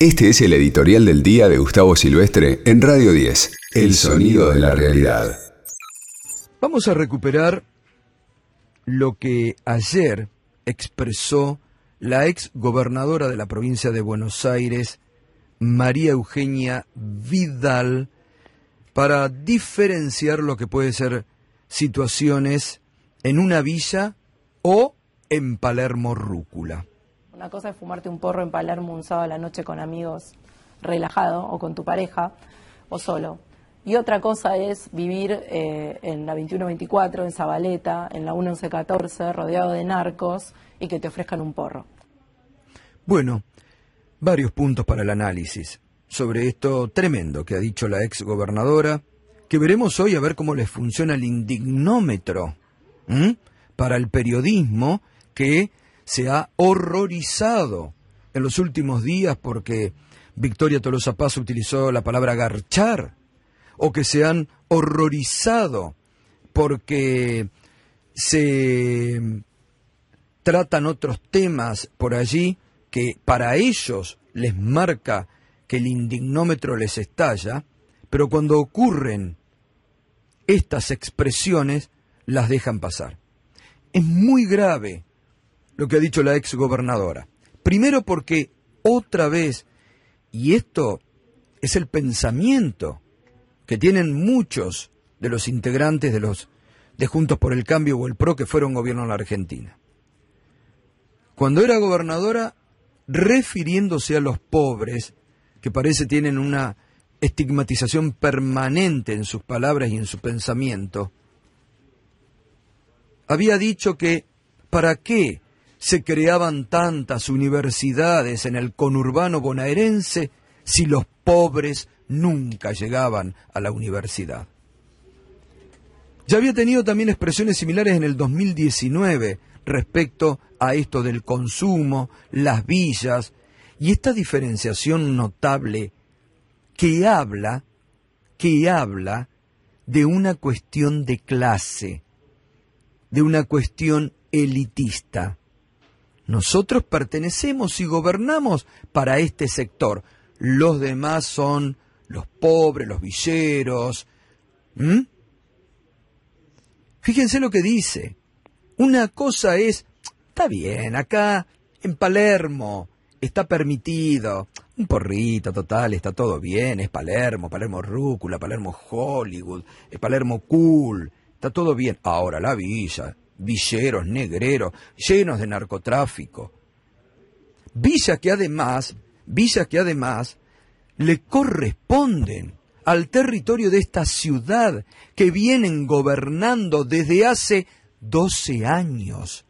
Este es el editorial del día de Gustavo Silvestre en Radio 10, El sonido de la realidad. Vamos a recuperar lo que ayer expresó la ex gobernadora de la provincia de Buenos Aires, María Eugenia Vidal, para diferenciar lo que puede ser situaciones en una villa o en Palermo Rúcula. Una cosa es fumarte un porro en Palermo un sábado a la noche con amigos relajado o con tu pareja o solo. Y otra cosa es vivir eh, en la 2124, en Zabaleta, en la 1114, rodeado de narcos y que te ofrezcan un porro. Bueno, varios puntos para el análisis sobre esto tremendo que ha dicho la ex gobernadora, que veremos hoy a ver cómo les funciona el indignómetro para el periodismo que se ha horrorizado en los últimos días porque Victoria Tolosa Paz utilizó la palabra garchar, o que se han horrorizado porque se tratan otros temas por allí que para ellos les marca que el indignómetro les estalla, pero cuando ocurren estas expresiones las dejan pasar. Es muy grave lo que ha dicho la ex gobernadora. Primero porque otra vez, y esto es el pensamiento que tienen muchos de los integrantes de los de Juntos por el Cambio o el PRO que fueron gobierno en la Argentina. Cuando era gobernadora, refiriéndose a los pobres, que parece tienen una estigmatización permanente en sus palabras y en su pensamiento, había dicho que ¿para qué se creaban tantas universidades en el conurbano bonaerense si los pobres nunca llegaban a la universidad. Ya había tenido también expresiones similares en el 2019 respecto a esto del consumo, las villas y esta diferenciación notable que habla, que habla de una cuestión de clase, de una cuestión elitista. Nosotros pertenecemos y gobernamos para este sector. Los demás son los pobres, los villeros. Fíjense lo que dice. Una cosa es, está bien, acá en Palermo está permitido. Un porrito total, está todo bien, es Palermo, Palermo Rúcula, Palermo Hollywood, es Palermo Cool, está todo bien. Ahora la villa, villeros, negreros, llenos de narcotráfico. Villas que además, villas que además le corresponden al territorio de esta ciudad que vienen gobernando desde hace 12 años.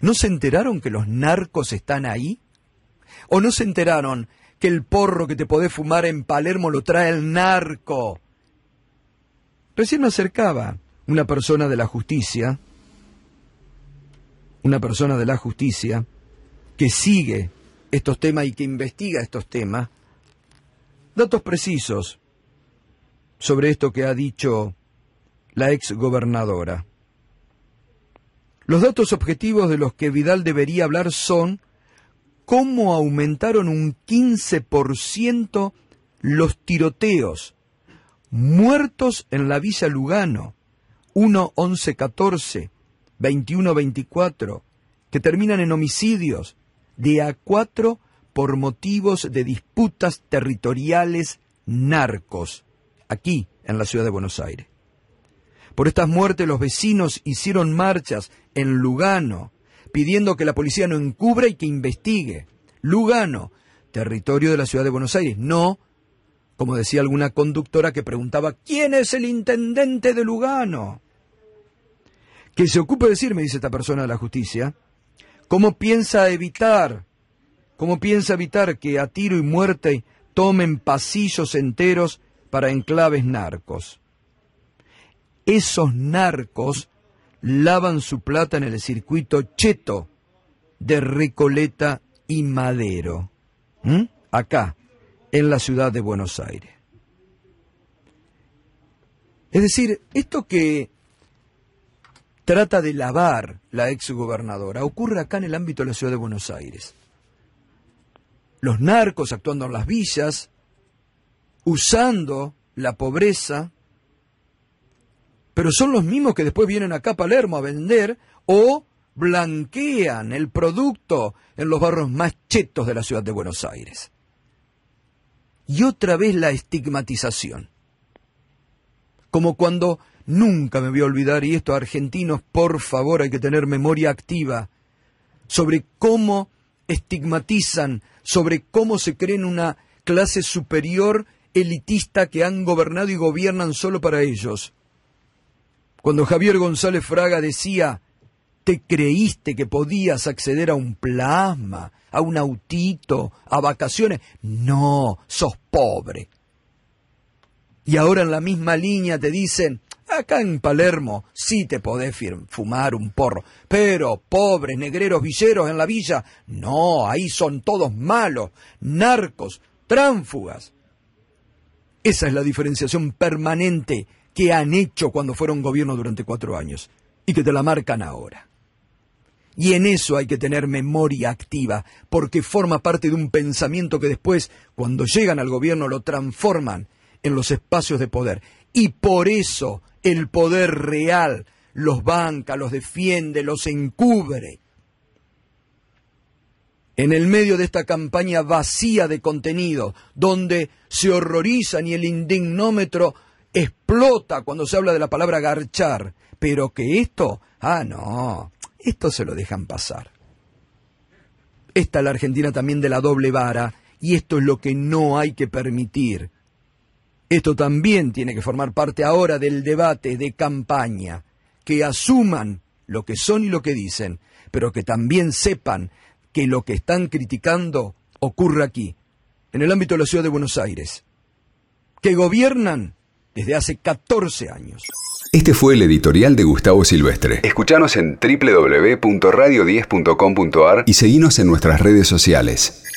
¿No se enteraron que los narcos están ahí? ¿O no se enteraron que el porro que te podés fumar en Palermo lo trae el narco? Recién me acercaba una persona de la justicia una persona de la justicia que sigue estos temas y que investiga estos temas, datos precisos sobre esto que ha dicho la ex gobernadora. Los datos objetivos de los que Vidal debería hablar son cómo aumentaron un 15% los tiroteos, muertos en la Villa Lugano, 1 11 14 21-24, que terminan en homicidios, de a cuatro por motivos de disputas territoriales narcos, aquí en la ciudad de Buenos Aires. Por estas muertes los vecinos hicieron marchas en Lugano, pidiendo que la policía no encubra y que investigue. Lugano, territorio de la ciudad de Buenos Aires, no, como decía alguna conductora que preguntaba, ¿quién es el intendente de Lugano? Que se ocupe de decir, me dice esta persona de la justicia, cómo piensa evitar, cómo piensa evitar que a tiro y muerte tomen pasillos enteros para enclaves narcos. Esos narcos lavan su plata en el circuito cheto de Recoleta y Madero, acá, en la ciudad de Buenos Aires. Es decir, esto que trata de lavar la ex gobernadora. Ocurre acá en el ámbito de la ciudad de Buenos Aires. los narcos actuando en las villas, usando la pobreza, pero son los mismos que después vienen acá a Palermo a vender o blanquean el producto en los barrios más chetos de la ciudad de Buenos Aires. Y otra vez la estigmatización. Como cuando nunca me voy a olvidar, y esto argentinos, por favor, hay que tener memoria activa, sobre cómo estigmatizan, sobre cómo se creen una clase superior elitista que han gobernado y gobiernan solo para ellos. Cuando Javier González Fraga decía, ¿te creíste que podías acceder a un plasma, a un autito, a vacaciones? No, sos pobre. Y ahora en la misma línea te dicen, acá en Palermo sí te podés fumar un porro, pero pobres, negreros, villeros en la villa, no, ahí son todos malos, narcos, tránfugas. Esa es la diferenciación permanente que han hecho cuando fueron gobierno durante cuatro años y que te la marcan ahora. Y en eso hay que tener memoria activa, porque forma parte de un pensamiento que después, cuando llegan al gobierno, lo transforman en los espacios de poder. Y por eso el poder real los banca, los defiende, los encubre. En el medio de esta campaña vacía de contenido, donde se horrorizan y el indignómetro explota cuando se habla de la palabra garchar, pero que esto, ah, no, esto se lo dejan pasar. Esta es la Argentina también de la doble vara, y esto es lo que no hay que permitir. Esto también tiene que formar parte ahora del debate de campaña, que asuman lo que son y lo que dicen, pero que también sepan que lo que están criticando ocurre aquí, en el ámbito de la ciudad de Buenos Aires, que gobiernan desde hace 14 años. Este fue el editorial de Gustavo Silvestre. Escuchanos en www.radio10.com.ar y seguinos en nuestras redes sociales.